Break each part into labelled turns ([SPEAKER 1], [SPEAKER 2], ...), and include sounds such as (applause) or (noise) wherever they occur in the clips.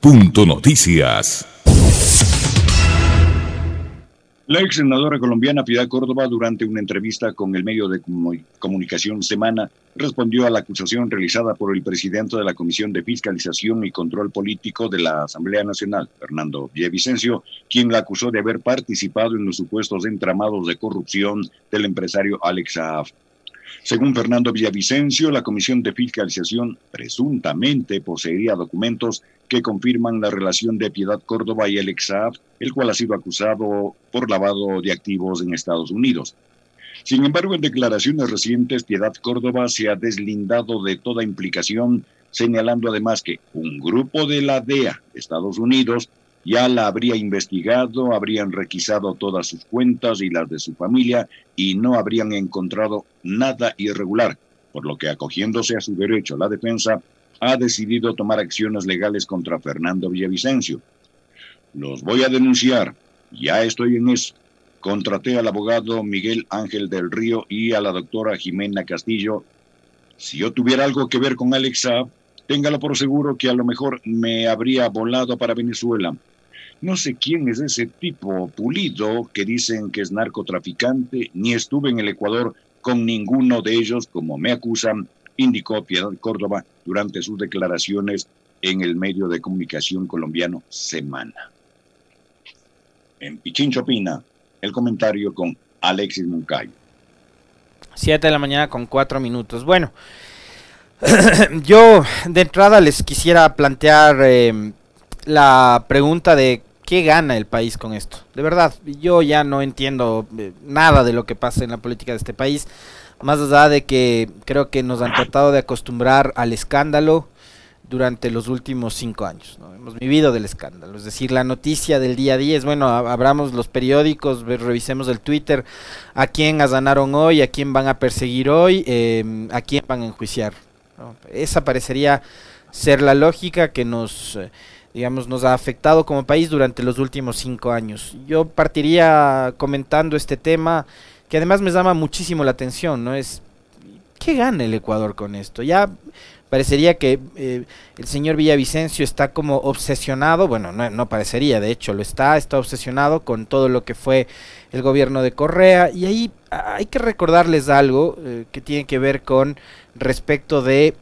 [SPEAKER 1] Punto Noticias.
[SPEAKER 2] La ex senadora colombiana Piedad Córdoba, durante una entrevista con el medio de comunicación Semana, respondió a la acusación realizada por el presidente de la Comisión de Fiscalización y Control Político de la Asamblea Nacional, Fernando Villavicencio, quien la acusó de haber participado en los supuestos entramados de corrupción del empresario Alex Saab. Según Fernando Villavicencio, la Comisión de Fiscalización presuntamente poseería documentos que confirman la relación de Piedad Córdoba y Alex Saab, el cual ha sido acusado por lavado de activos en Estados Unidos. Sin embargo, en declaraciones recientes, Piedad Córdoba se ha deslindado de toda implicación, señalando además que un grupo de la DEA de Estados Unidos ya la habría investigado, habrían requisado todas sus cuentas y las de su familia y no habrían encontrado nada irregular, por lo que acogiéndose a su derecho la defensa ha decidido tomar acciones legales contra Fernando Villavicencio. Los voy a denunciar, ya estoy en eso. Contraté al abogado Miguel Ángel del Río y a la doctora Jimena Castillo. Si yo tuviera algo que ver con Alexa, téngalo por seguro que a lo mejor me habría volado para Venezuela. No sé quién es ese tipo pulido que dicen que es narcotraficante, ni estuve en el Ecuador con ninguno de ellos, como me acusan, indicó Piedad Córdoba durante sus declaraciones en el medio de comunicación colombiano Semana. En Pichincho Pina, el comentario con Alexis Moncayo.
[SPEAKER 3] Siete de la mañana con cuatro minutos. Bueno, (coughs) yo de entrada les quisiera plantear eh, la pregunta de qué gana el país con esto. De verdad, yo ya no entiendo eh, nada de lo que pasa en la política de este país. Más allá de que creo que nos han tratado de acostumbrar al escándalo durante los últimos cinco años. Hemos vivido del escándalo. Es decir, la noticia del día a día es, bueno, abramos los periódicos, revisemos el Twitter, a quién asanaron hoy, a quién van a perseguir hoy, em, a quién van a enjuiciar. Esa parecería ser la lógica que nos, eh, digamos, nos ha afectado como país durante los últimos cinco años. Yo partiría comentando este tema que además me llama muchísimo la atención, ¿no? Es, ¿qué gana el Ecuador con esto? Ya parecería que eh, el señor Villavicencio está como obsesionado, bueno, no, parecería, de hecho lo está, está obsesionado con todo lo que fue el gobierno de Correa y ahí hay que recordarles algo eh, que tiene que ver con respecto de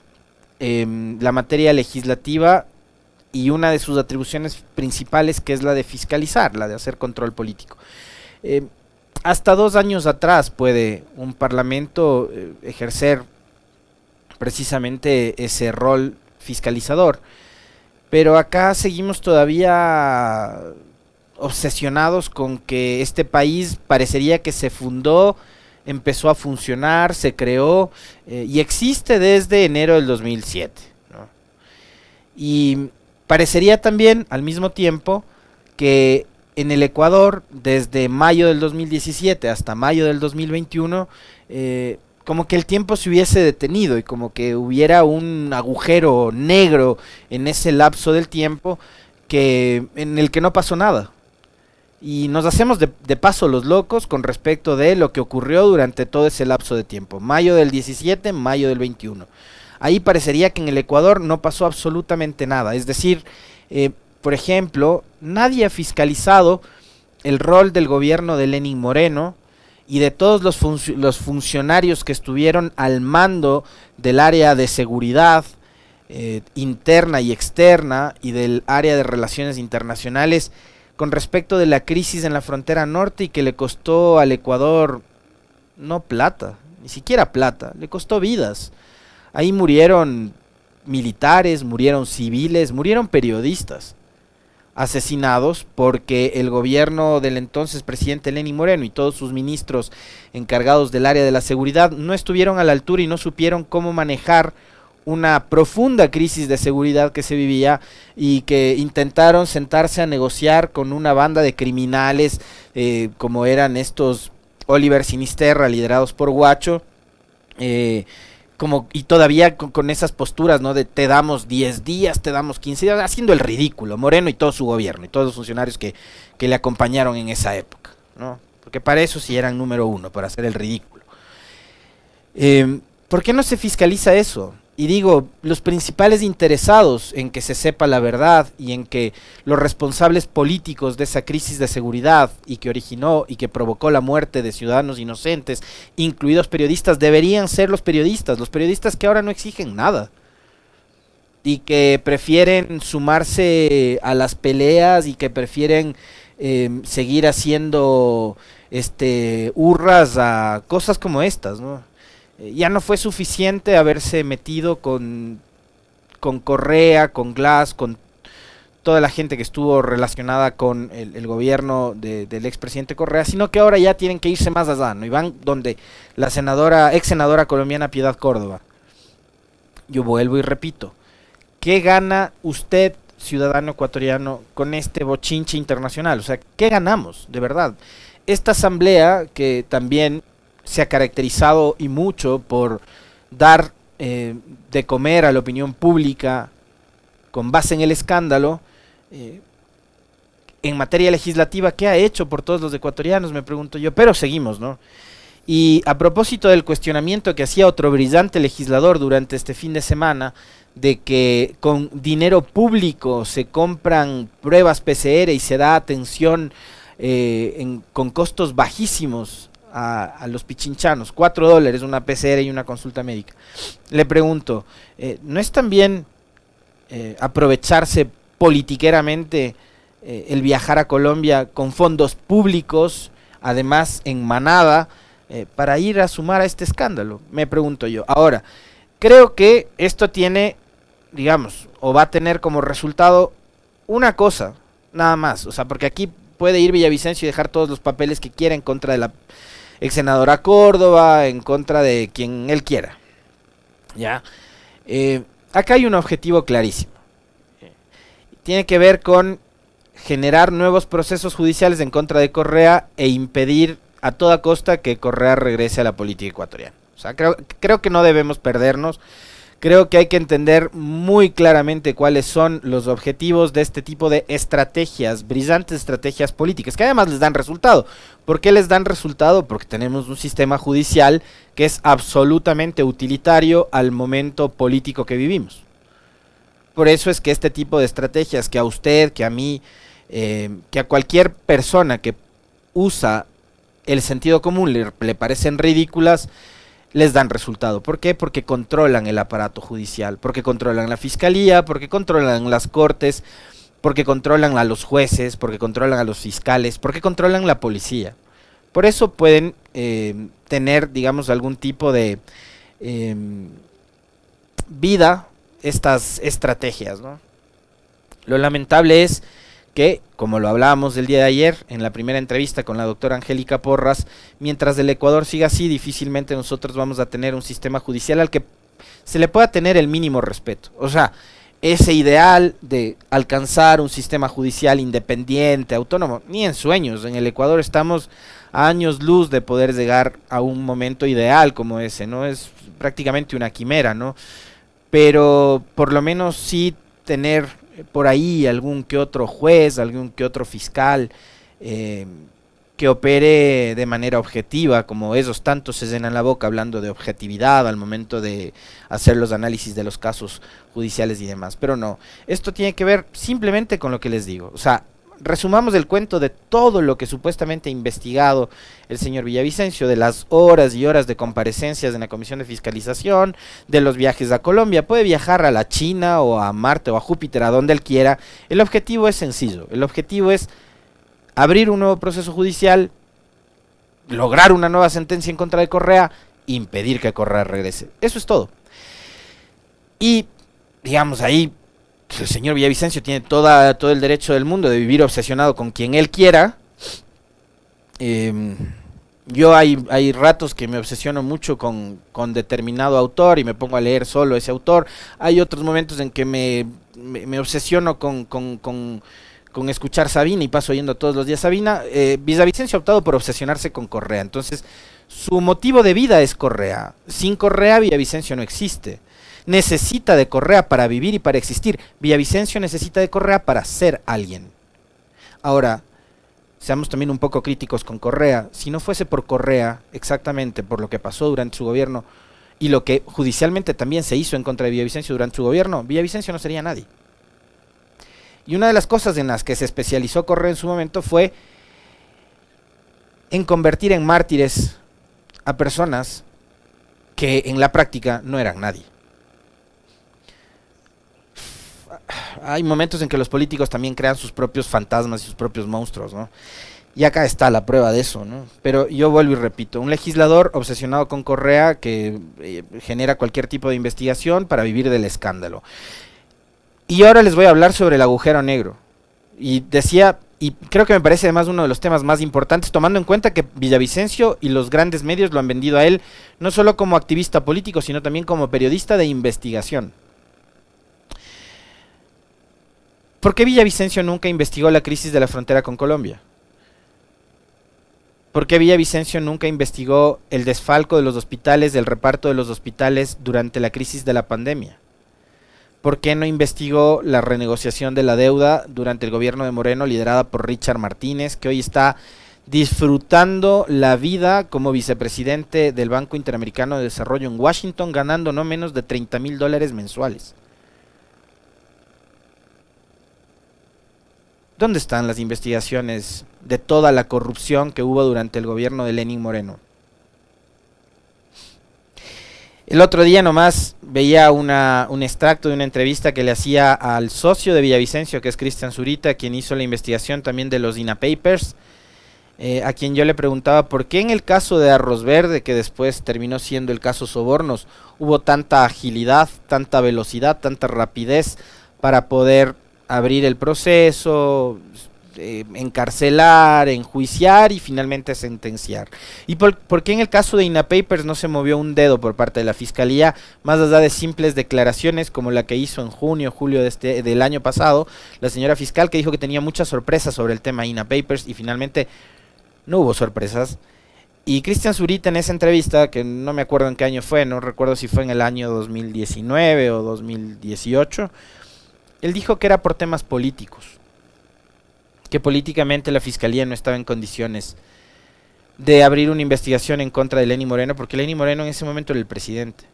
[SPEAKER 3] em, la materia legislativa y una de sus atribuciones principales que es la de fiscalizar, la de hacer control político. Em, hasta dos años atrás puede un parlamento eh, ejercer precisamente ese rol fiscalizador. Pero acá seguimos todavía obsesionados con que este país parecería que se fundó, empezó a funcionar, se creó eh, y existe desde enero del 2007. Y parecería también al mismo tiempo que en el Ecuador, desde mayo del 2017 hasta mayo del 2021, eh, como que el tiempo se hubiese detenido y como que hubiera un agujero negro en ese lapso del tiempo que en el que no pasó nada. Y nos hacemos de, de, paso los locos con respecto de lo que ocurrió durante todo ese lapso de tiempo. Mayo del 17, mayo del 21. Ahí parecería que en el Ecuador no pasó absolutamente nada. Es decir, eh, por ejemplo, nadie ha fiscalizado el rol del gobierno de Lenin Moreno y de todos los, funcionarios que estuvieron al mando del área de seguridad eh, interna y externa y del área de relaciones internacionales con respecto de la crisis en la frontera norte y que le costó al Ecuador no plata, ni siquiera plata, le costó vidas. Ahí murieron militares, murieron civiles, murieron periodistas asesinados porque el gobierno del entonces presidente Lenín Moreno y todos sus ministros encargados del área de la seguridad no estuvieron a la altura y no supieron cómo manejar una profunda crisis de seguridad que se vivía y que intentaron sentarse a negociar con una banda de criminales eh, como eran estos Oliver Sinisterra liderados por Guacho eh, como y todavía con, esas posturas, ¿no? De te damos 10 días, te damos 15 días, haciendo el ridículo, Moreno y todo su gobierno y todos los funcionarios que, le acompañaron en esa época, ¿no? Porque para eso sí eran número uno, para hacer el ridículo. Em, ¿Por qué no se fiscaliza eso? Y digo, los principales interesados en que se sepa la verdad y en que los responsables políticos de esa crisis de seguridad y que originó y que provocó la muerte de ciudadanos inocentes, incluidos periodistas, deberían ser los periodistas, los periodistas que ahora no exigen nada y que prefieren sumarse a las peleas y que prefieren em, seguir haciendo este hurras a cosas como estas, ¿no? Eh, ya no fue suficiente haberse metido con, con Correa, con Glass, con toda la gente que estuvo relacionada con el, gobierno del expresidente Correa, sino que ahora ya tienen que irse más allá, ¿no? Y van donde la senadora, ex senadora colombiana Piedad Córdoba. Yo vuelvo y repito, ¿qué gana usted, ciudadano ecuatoriano, con este bochinche internacional? O sea, ¿qué ganamos, de verdad? Esta asamblea, que también se ha caracterizado y mucho por dar eh, de comer a la opinión pública con base en el escándalo. Eh, en materia legislativa, ¿qué ha hecho por todos los ecuatorianos? Me pregunto yo, pero seguimos, ¿no? Y a propósito del cuestionamiento que hacía otro brillante legislador durante este fin de semana, de que con dinero público se compran pruebas PCR y se da atención eh, con costos bajísimos a, los pichinchanos, 4 dólares una PCR y una consulta médica. Le pregunto, eh, ¿no es también eh, aprovecharse politiqueramente eh, el viajar a Colombia con fondos públicos, además en manada, para ir a sumar a este escándalo? Me pregunto yo. Ahora, creo que esto tiene, digamos, o va a tener como resultado una cosa, nada más. O sea, porque aquí puede ir Villavicencio y dejar todos los papeles que quiera en contra de la ex senadora Córdoba, en contra de quien él quiera. ¿Ya? Eh, acá hay un objetivo clarísimo. Tiene que ver con generar nuevos procesos judiciales en contra de Correa e impedir a toda costa que Correa regrese a la política ecuatoriana. O sea, creo, creo que no debemos perdernos Creo que hay que entender muy claramente cuáles son los objetivos de este tipo de estrategias, brillantes estrategias políticas, que además les dan resultado. ¿Por qué les dan resultado? Porque tenemos un sistema judicial que es absolutamente utilitario al momento político que vivimos. Por eso es que este tipo de estrategias que a usted, que a mí, eh, que a cualquier persona que usa el sentido común le, le parecen ridículas, les dan resultado. ¿Por qué? Porque controlan el aparato judicial, porque controlan la fiscalía, porque controlan las cortes, porque controlan a los jueces, porque controlan a los fiscales, porque controlan la policía. Por eso pueden eh, tener, digamos, algún tipo de em, vida estas estrategias. Lo lamentable es que, como lo hablábamos el día de ayer en la primera entrevista con la doctora Angélica Porras, mientras el Ecuador siga así, difícilmente nosotros vamos a tener un sistema judicial al que se le pueda tener el mínimo respeto. O sea, ese ideal de alcanzar un sistema judicial independiente, autónomo, ni en sueños. En el Ecuador estamos a años luz de poder llegar a un momento ideal como ese, ¿no? Es prácticamente una quimera, ¿no? Pero por lo menos sí tener por ahí algún que otro juez, algún que otro fiscal eh, que opere de manera objetiva, como esos tantos se llenan la boca hablando de objetividad al momento de hacer los análisis de los casos judiciales y demás. Pero no, esto tiene que ver simplemente con lo que les digo. O sea, resumamos el cuento de todo lo que supuestamente ha investigado el señor Villavicencio, de las horas y horas de comparecencias en la Comisión de Fiscalización, de los viajes a Colombia. Puede viajar a la China o a Marte o a Júpiter, a donde él quiera. El objetivo es sencillo. El objetivo es abrir un nuevo proceso judicial, lograr una nueva sentencia en contra de Correa, impedir que Correa regrese. Eso es todo. Y, digamos, ahí el señor Villavicencio tiene toda, todo el derecho del mundo de vivir obsesionado con quien él quiera. Em, yo hay, hay ratos que me obsesiono mucho con, con, determinado autor y me pongo a leer solo ese autor. Hay otros momentos en que me, me, obsesiono con, con, con, con, escuchar Sabina y paso oyendo todos los días Sabina. Eh, Villavicencio ha optado por obsesionarse con Correa. Entonces, su motivo de vida es Correa. Sin Correa, Villavicencio no existe necesita de Correa para vivir y para existir. Villavicencio necesita de Correa para ser alguien. Ahora, seamos también un poco críticos con Correa. Si no fuese por Correa, exactamente por lo que pasó durante su gobierno, y lo que judicialmente también se hizo en contra de Villavicencio durante su gobierno, Villavicencio no sería nadie. Y una de las cosas en las que se especializó Correa en su momento fue en convertir en mártires a personas que en la práctica no eran nadie. Hay momentos en que los políticos también crean sus propios fantasmas y sus propios monstruos, ¿no? Y acá está la prueba de eso, ¿no? Pero yo vuelvo y repito, un legislador obsesionado con Correa que eh, genera cualquier tipo de investigación para vivir del escándalo. Y ahora les voy a hablar sobre el agujero negro. Y decía, y creo que me parece además uno de los temas más importantes, tomando en cuenta que Villavicencio y los grandes medios lo han vendido a él no solo como activista político, sino también como periodista de investigación. ¿Por qué Villavicencio nunca investigó la crisis de la frontera con Colombia? ¿Por qué Villavicencio nunca investigó el desfalco de los hospitales, del reparto de los hospitales durante la crisis de la pandemia? ¿Por qué no investigó la renegociación de la deuda durante el gobierno de Moreno liderada por Richard Martínez, que hoy está disfrutando la vida como vicepresidente del Banco Interamericano de Desarrollo en Washington, ganando no menos de 30 mil dólares mensuales? ¿Dónde están las investigaciones de toda la corrupción que hubo durante el gobierno de Lenín Moreno? El otro día nomás veía un extracto de una entrevista que le hacía al socio de Villavicencio, que es Cristian Zurita, quien hizo la investigación también de los INA Papers, eh, a quien yo le preguntaba por qué en el caso de Arroz Verde, que después terminó siendo el caso Sobornos, hubo tanta agilidad, tanta velocidad, tanta rapidez para poder abrir el proceso, eh, encarcelar, enjuiciar y finalmente sentenciar. ¿Y por, qué en el caso de INA Papers no se movió un dedo por parte de la Fiscalía, más allá de simples declaraciones como la que hizo en junio, julio de este, del año pasado, la señora fiscal que dijo que tenía muchas sorpresas sobre el tema INA Papers y finalmente no hubo sorpresas? Y Cristian Zurita en esa entrevista, que no me acuerdo en qué año fue, no recuerdo si fue en el año 2019 o 2018, él dijo que era por temas políticos, que políticamente la fiscalía no estaba en condiciones de abrir una investigación en contra de Lenny Moreno, porque Lenny Moreno en ese momento era el presidente.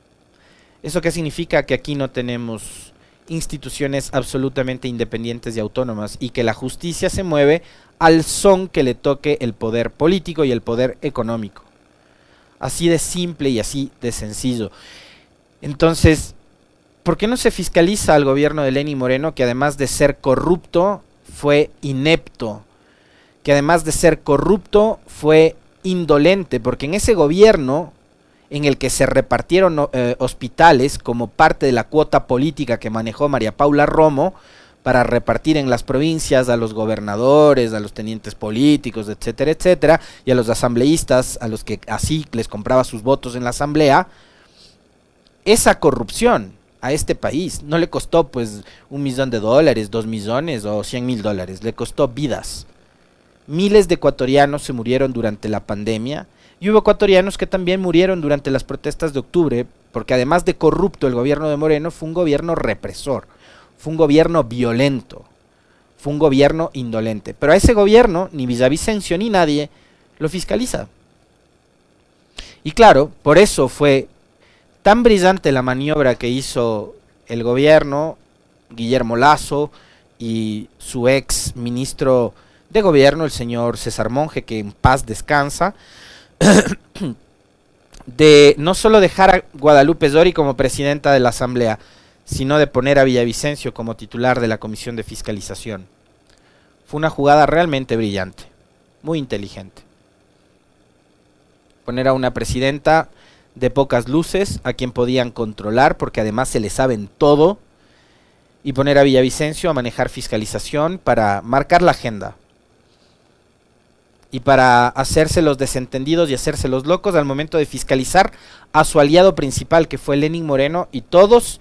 [SPEAKER 3] ¿Eso qué significa? Que aquí no tenemos instituciones absolutamente independientes y autónomas y que la justicia se mueve al son que le toque el poder político y el poder económico. Así de simple y así de sencillo. Entonces, ¿por qué no se fiscaliza al gobierno de Lenny Moreno, que además de ser corrupto, fue inepto? Que además de ser corrupto, fue indolente, porque en ese gobierno en el que se repartieron eh, hospitales como parte de la cuota política que manejó María Paula Romo, para repartir en las provincias a los gobernadores, a los tenientes políticos, etcétera, etcétera, y a los asambleístas, a los que así les compraba sus votos en la asamblea, esa corrupción a este país. No le costó pues un millón de dólares, dos millones o cien mil dólares, le costó vidas. Miles de ecuatorianos se murieron durante la pandemia y hubo ecuatorianos que también murieron durante las protestas de octubre, porque además de corrupto el gobierno de Moreno fue un gobierno represor, fue un gobierno violento, fue un gobierno indolente. Pero a ese gobierno ni Villavicencio ni nadie lo fiscaliza. Y claro, por eso fue tan brillante la maniobra que hizo el gobierno, Guillermo Lazo y su ex ministro de gobierno, el señor César Monge, que en paz descansa, (coughs) de no solo dejar a Guadalupe Zori como presidenta de la Asamblea, sino de poner a Villavicencio como titular de la Comisión de Fiscalización. Fue una jugada realmente brillante, muy inteligente. Poner a una presidenta de pocas luces, a quien podían controlar, porque además se le saben todo, y poner a Villavicencio a manejar fiscalización para marcar la agenda. Y para hacerse los desentendidos y hacerse los locos al momento de fiscalizar a su aliado principal, que fue Lenin Moreno, y todos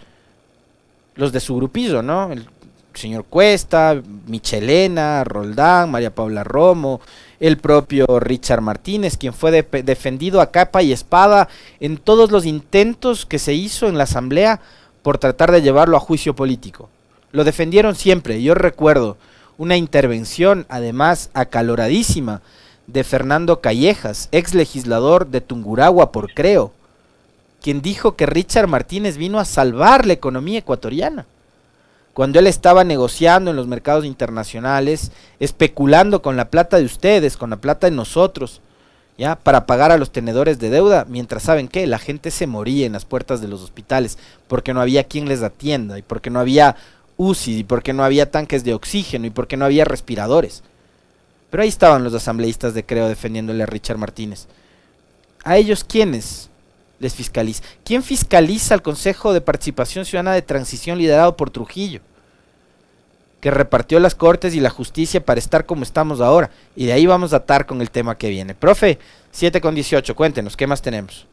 [SPEAKER 3] los de su grupillo, ¿no? El señor Cuesta, Michelena, Roldán, María Paula Romo, el propio Richard Martínez, quien fue defendido a capa y espada en todos los intentos que se hizo en la Asamblea por tratar de llevarlo a juicio político. Lo defendieron siempre. Yo recuerdo una intervención, además acaloradísima, de Fernando Callejas, ex legislador de Tunguragua por Creo, quien dijo que Richard Martínez vino a salvar la economía ecuatoriana. Cuando él estaba negociando en los mercados internacionales, especulando con la plata de ustedes, con la plata de nosotros, ¿ya? Para pagar a los tenedores de deuda, mientras saben que la gente se moría en las puertas de los hospitales porque no había quien les atienda y porque no había UCI y porque no había tanques de oxígeno y porque no había respiradores. Pero ahí estaban los asambleístas de Creo defendiéndole a Richard Martínez. ¿A ellos quiénes les fiscaliza? ¿Quién fiscaliza al Consejo de Participación Ciudadana de Transición liderado por Trujillo? Que repartió las cortes y la justicia para estar como estamos ahora. Y de ahí vamos a atar con el tema que viene. Profe, 7 con 18, cuéntenos, ¿qué más tenemos?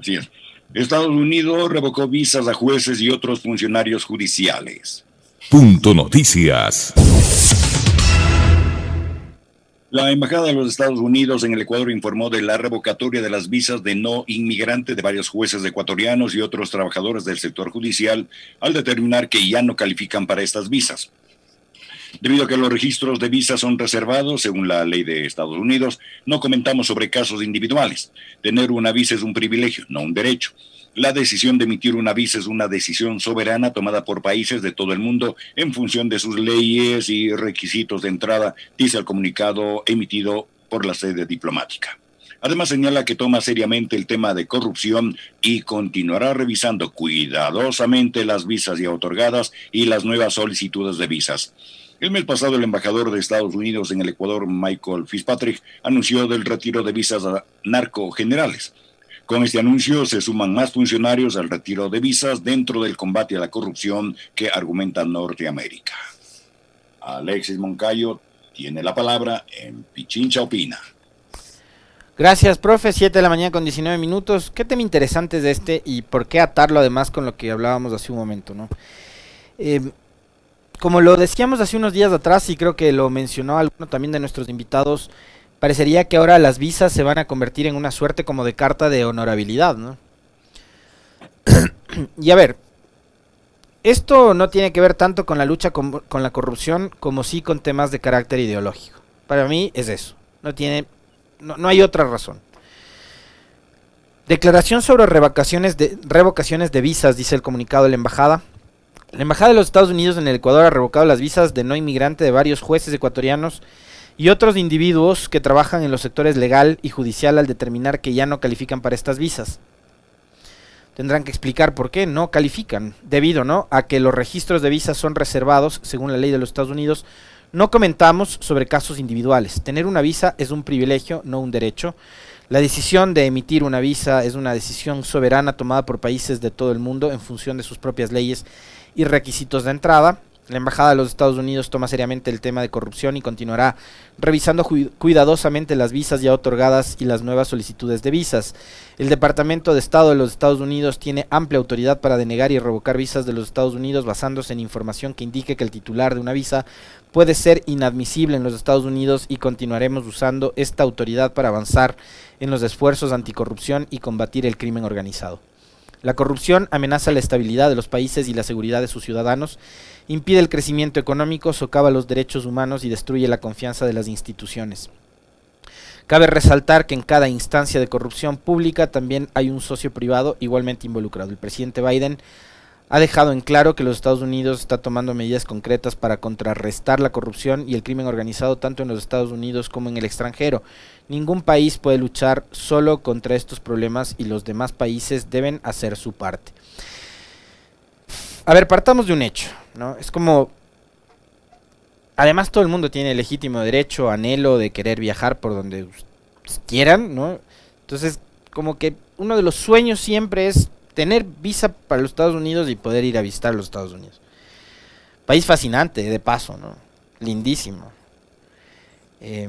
[SPEAKER 2] Así es. Estados Unidos revocó visas a jueces y otros funcionarios judiciales.
[SPEAKER 1] Punto Noticias.
[SPEAKER 2] La Embajada de los Estados Unidos en el Ecuador informó de la revocatoria de las visas de no inmigrante de varios jueces ecuatorianos y otros trabajadores del sector judicial al determinar que ya no califican para estas visas. Debido a que los registros de visas son reservados según la ley de Estados Unidos, no comentamos sobre casos individuales. Tener una visa es un privilegio, no un derecho. La decisión de emitir una visa es una decisión soberana tomada por países de todo el mundo en función de sus leyes y requisitos de entrada, dice el comunicado emitido por la sede diplomática. Además señala que toma seriamente el tema de corrupción y continuará revisando cuidadosamente las visas ya otorgadas y las nuevas solicitudes de visas. El mes pasado el embajador de Estados Unidos en el Ecuador, Michael Fitzpatrick, anunció del retiro de visas a narco-generales. Con este anuncio se suman más funcionarios al retiro de visas dentro del combate a la corrupción que argumenta Norteamérica. Alexis Moncayo tiene la palabra en Pichincha Opina.
[SPEAKER 3] Gracias, profe. 7 de la mañana con 19 minutos. ¿Qué tema interesante es este y por qué atarlo además con lo que hablábamos hace un momento? ¿no? Eh, como lo decíamos hace unos días atrás y creo que lo mencionó alguno también de nuestros invitados, parecería que ahora las visas se van a convertir en una suerte como de carta de honorabilidad, ¿no? (coughs) y a ver, esto no tiene que ver tanto con la lucha con, con, la corrupción como sí con temas de carácter ideológico. Para mí es eso. No tiene, no, no hay otra razón. Declaración sobre revocaciones de, revocaciones de visas, dice el comunicado de la embajada. La embajada de los Estados Unidos en el Ecuador ha revocado las visas de no inmigrante de varios jueces ecuatorianos y otros individuos que trabajan en los sectores legal y judicial al determinar que ya no califican para estas visas. Tendrán que explicar por qué no califican, debido ¿no? a que los registros de visas son reservados según la ley de los Estados Unidos. No comentamos sobre casos individuales. Tener una visa es un privilegio, no un derecho. La decisión de emitir una visa es una decisión soberana tomada por países de todo el mundo en función de sus propias leyes y requisitos de entrada. La Embajada de los Estados Unidos toma seriamente el tema de corrupción y continuará revisando cuidadosamente las visas ya otorgadas y las nuevas solicitudes de visas. El Departamento de Estado de los Estados Unidos tiene amplia autoridad para denegar y revocar visas de los Estados Unidos basándose en información que indique que el titular de una visa puede ser inadmisible en los Estados Unidos y continuaremos usando esta autoridad para avanzar en los esfuerzos anticorrupción y combatir el crimen organizado. La corrupción amenaza la estabilidad de los países y la seguridad de sus ciudadanos, impide el crecimiento económico, socava los derechos humanos y destruye la confianza de las instituciones. Cabe resaltar que en cada instancia de corrupción pública también hay un socio privado igualmente involucrado. El presidente Biden ha dejado en claro que los Estados Unidos está tomando medidas concretas para contrarrestar la corrupción y el crimen organizado tanto en los Estados Unidos como en el extranjero. Ningún país puede luchar solo contra estos problemas y los demás países deben hacer su parte. A ver, partamos de un hecho, ¿no? Es como además todo el mundo tiene legítimo derecho, anhelo de querer viajar por donde quieran, ¿no? Entonces, como que uno de los sueños siempre es tener visa para los Estados Unidos y poder ir a visitar los Estados Unidos. País fascinante, de paso, ¿no? Lindísimo. Eh,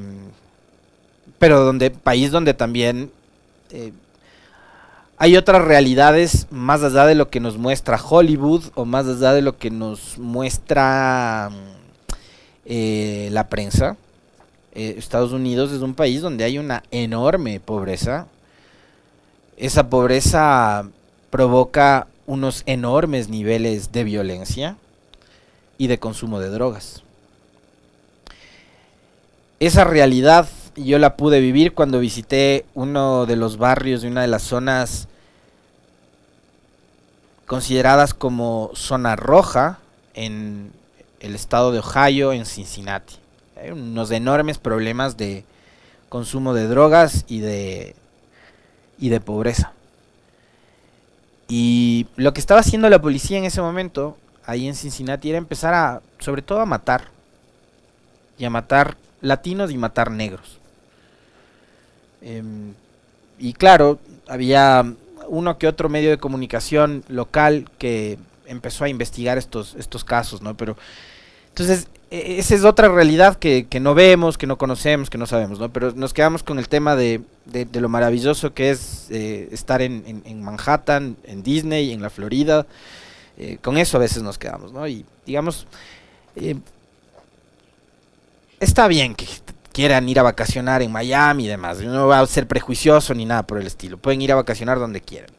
[SPEAKER 3] pero donde, país donde también eh, hay otras realidades más allá de lo que nos muestra Hollywood o más allá de lo que nos muestra eh, la prensa. Eh, Estados Unidos es un país donde hay una enorme pobreza. Esa pobreza provoca unos enormes niveles de violencia y de consumo de drogas. Esa realidad yo la pude vivir cuando visité uno de los barrios de una de las zonas consideradas como zona roja en el estado de Ohio, en Cincinnati. Hay unos enormes problemas de consumo de drogas y de, y de pobreza. Y lo que estaba haciendo la policía en ese momento, ahí en Cincinnati, era empezar a, sobre todo a matar. Y a matar latinos y matar negros. Em, y claro, había uno que otro medio de comunicación local que empezó a investigar estos, estos casos, ¿no? Pero entonces, esa es otra realidad que, que, no vemos, que no conocemos, que no sabemos, ¿no? Pero nos quedamos con el tema de, de, lo maravilloso que es eh, estar en, en, Manhattan, en Disney, en la Florida. Eh, con eso a veces nos quedamos, ¿no? Y digamos, eh, está bien que quieran ir a vacacionar en Miami y demás. No va a ser prejuicioso ni nada por el estilo. Pueden ir a vacacionar donde quieran.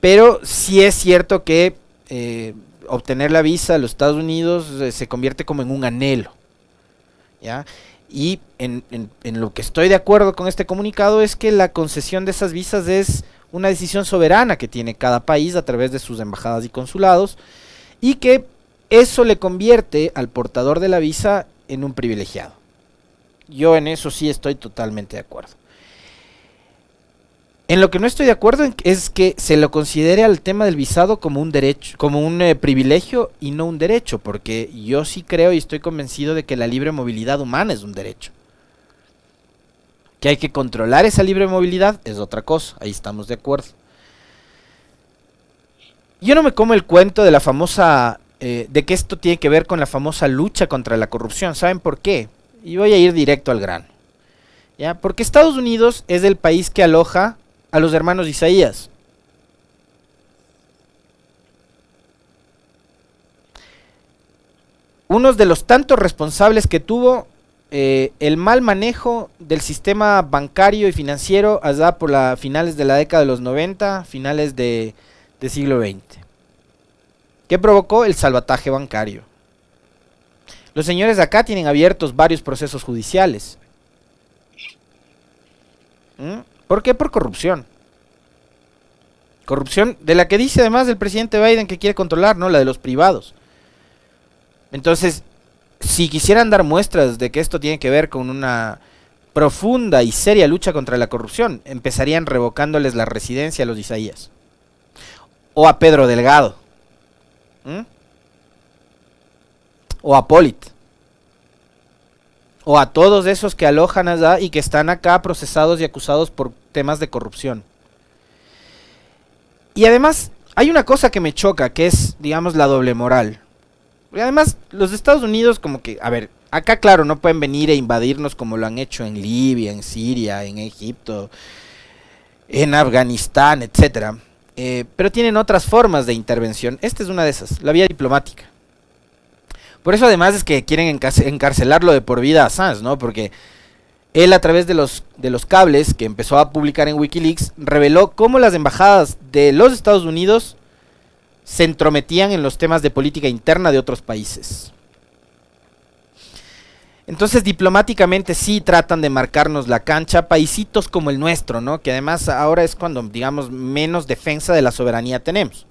[SPEAKER 3] Pero sí es cierto que obtener la visa a los Estados Unidos eh, se convierte como en un anhelo. ¿ya? Y en, en, lo que estoy de acuerdo con este comunicado es que la concesión de esas visas es una decisión soberana que tiene cada país a través de sus embajadas y consulados y que eso le convierte al portador de la visa en un privilegiado. Yo en eso sí estoy totalmente de acuerdo. En lo que no estoy de acuerdo es que se lo considere al tema del visado como un derecho, como un eh, privilegio y no un derecho, porque yo sí creo y estoy convencido de que la libre movilidad humana es un derecho. Que hay que controlar esa libre movilidad es otra cosa, ahí estamos de acuerdo. Yo no me como el cuento de la famosa, eh, de que esto tiene que ver con la famosa lucha contra la corrupción. ¿Saben por qué? Y voy a ir directo al grano. ¿Ya? Porque Estados Unidos es el país que aloja a los hermanos Isaías. Uno de los tantos responsables que tuvo eh, el mal manejo del sistema bancario y financiero allá por las finales de la década de los 90, finales de, siglo XX. ¿Qué provocó? El salvataje bancario. Los señores de acá tienen abiertos varios procesos judiciales. ¿Mm? ¿Por qué? Por corrupción. Corrupción de la que dice además el presidente Biden que quiere controlar, ¿no? La de los privados. Entonces, si quisieran dar muestras de que esto tiene que ver con una profunda y seria lucha contra la corrupción, empezarían revocándoles la residencia a los Isaías. O a Pedro Delgado. ¿Mm? o a Polit. O a todos esos que alojan allá y que están acá procesados y acusados por temas de corrupción. Y además, hay una cosa que me choca, que es, digamos, la doble moral. Y además, los Estados Unidos como que, a ver, acá claro, no pueden venir e invadirnos como lo han hecho en Libia, en Siria, en Egipto, en Afganistán, etcétera. Eh, pero tienen otras formas de intervención. Esta es una de esas, la vía diplomática. Por eso además es que quieren encarcelarlo de por vida a Assange, ¿no? Porque él a través de los, de los cables que empezó a publicar en Wikileaks reveló cómo las embajadas de los Estados Unidos se entrometían en los temas de política interna de otros países. Entonces diplomáticamente sí tratan de marcarnos la cancha, paisitos como el nuestro, ¿no? Que además ahora es cuando, digamos, menos defensa de la soberanía tenemos.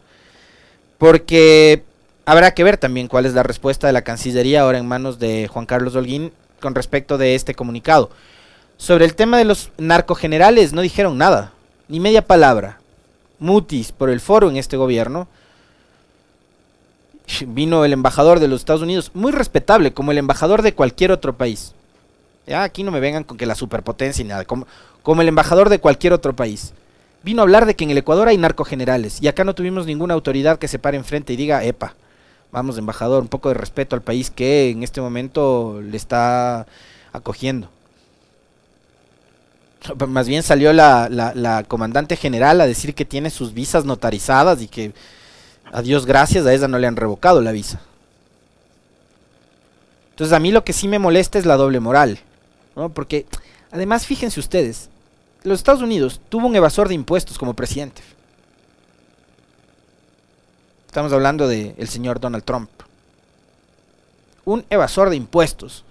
[SPEAKER 3] Porque Habrá que ver también cuál es la respuesta de la Cancillería ahora en manos de Juan Carlos Holguín con respecto de este comunicado. Sobre el tema de los narcogenerales no dijeron nada, ni media palabra. Mutis por el foro en este gobierno. Vino el embajador de los Estados Unidos, muy respetable, como el embajador de cualquier otro país. Ya aquí no me vengan con que la superpotencia y nada, como, como el embajador de cualquier otro país. Vino a hablar de que en el Ecuador hay narcogenerales y acá no tuvimos ninguna autoridad que se pare enfrente y diga, epa, vamos, embajador, un poco de respeto al país que en este momento le está acogiendo. (laughs) Más bien salió la, la, comandante general a decir que tiene sus visas notarizadas y que a Dios gracias a ella no le han revocado la visa. Entonces a mí lo que sí me molesta es la doble moral, ¿no? Porque además fíjense ustedes, los Estados Unidos tuvo un evasor de impuestos como presidente. Estamos hablando del el señor Donald Trump. Un evasor de impuestos.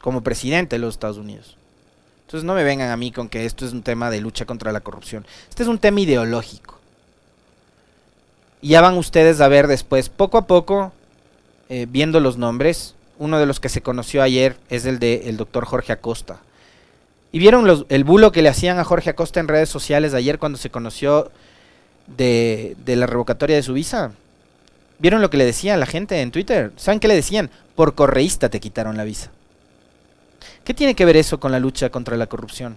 [SPEAKER 3] Como presidente de los Estados Unidos. Entonces no me vengan a mí con que esto es un tema de lucha contra la corrupción. Este es un tema ideológico. Y ya van ustedes a ver después, poco a poco, eh, viendo los nombres. Uno de los que se conoció ayer es el del el doctor Jorge Acosta. ¿Y vieron el bulo que le hacían a Jorge Acosta en redes sociales ayer cuando se conoció de, de la revocatoria de su visa? ¿Vieron lo que le decía la gente en Twitter? ¿Saben qué le decían? Por correísta te quitaron la visa. ¿Qué tiene que ver eso con la lucha contra la corrupción?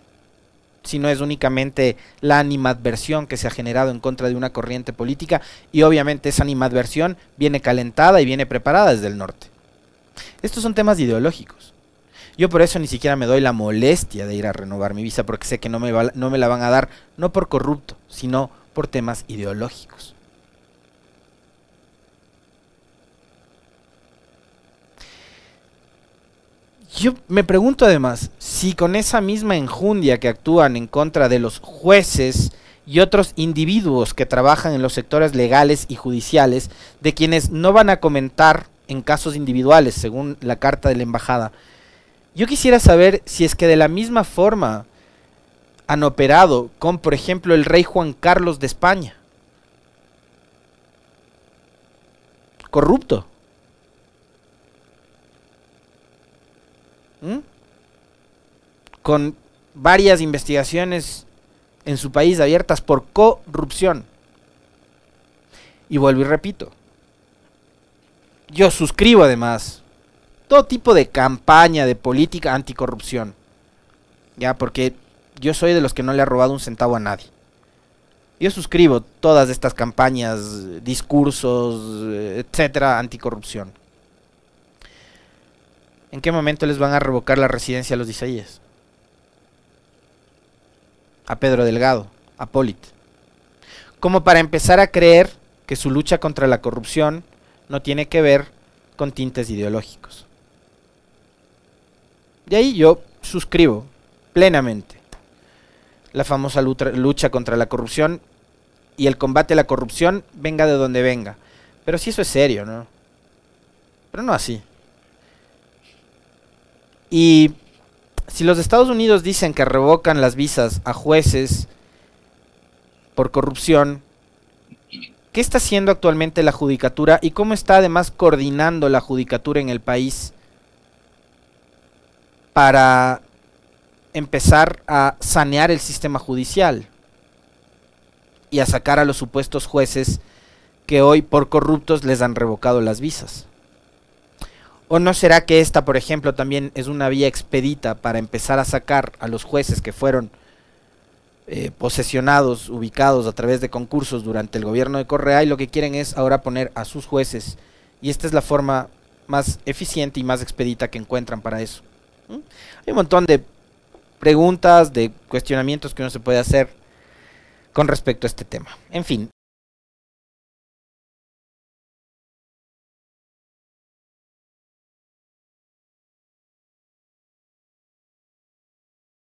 [SPEAKER 3] Si no es únicamente la animadversión que se ha generado en contra de una corriente política y obviamente esa animadversión viene calentada y viene preparada desde el norte. Estos son temas ideológicos. Yo por eso ni siquiera me doy la molestia de ir a renovar mi visa porque sé que no me, va, no me la van a dar no por corrupto, sino por temas ideológicos. Yo me pregunto además si con esa misma enjundia que actúan en contra de los jueces y otros individuos que trabajan en los sectores legales y judiciales, de quienes no van a comentar en casos individuales, según la carta de la embajada, yo quisiera saber si es que de la misma forma han operado con, por ejemplo, el rey Juan Carlos de España. Corrupto. ¿Mm? Con varias investigaciones en su país abiertas por corrupción. Y vuelvo y repito. Yo suscribo además todo tipo de campaña de política anticorrupción. Ya, porque yo soy de los que no le ha robado un centavo a nadie. Yo suscribo todas estas campañas, discursos, etcétera, anticorrupción. ¿En qué momento les van a revocar la residencia a los Isaías? A Pedro Delgado, a Polit. Como para empezar a creer que su lucha contra la corrupción no tiene que ver con tintes ideológicos. De ahí yo suscribo plenamente la famosa lucha contra la corrupción y el combate a la corrupción venga de donde venga. Pero si eso es serio, ¿no? Pero no así. Y si los Estados Unidos dicen que revocan las visas a jueces por corrupción, ¿qué está haciendo actualmente la judicatura y cómo está además coordinando la judicatura en el país para empezar a sanear el sistema judicial y a sacar a los supuestos jueces que hoy por corruptos les han revocado las visas? ¿O no será que esta, por ejemplo, también es una vía expedita para empezar a sacar a los jueces que fueron eh, posesionados, ubicados a través de concursos durante el gobierno de Correa y lo que quieren es ahora poner a sus jueces? Y esta es la forma más eficiente y más expedita que encuentran para eso. Hay un montón de preguntas, de cuestionamientos que uno se puede hacer con respecto a este tema. En fin,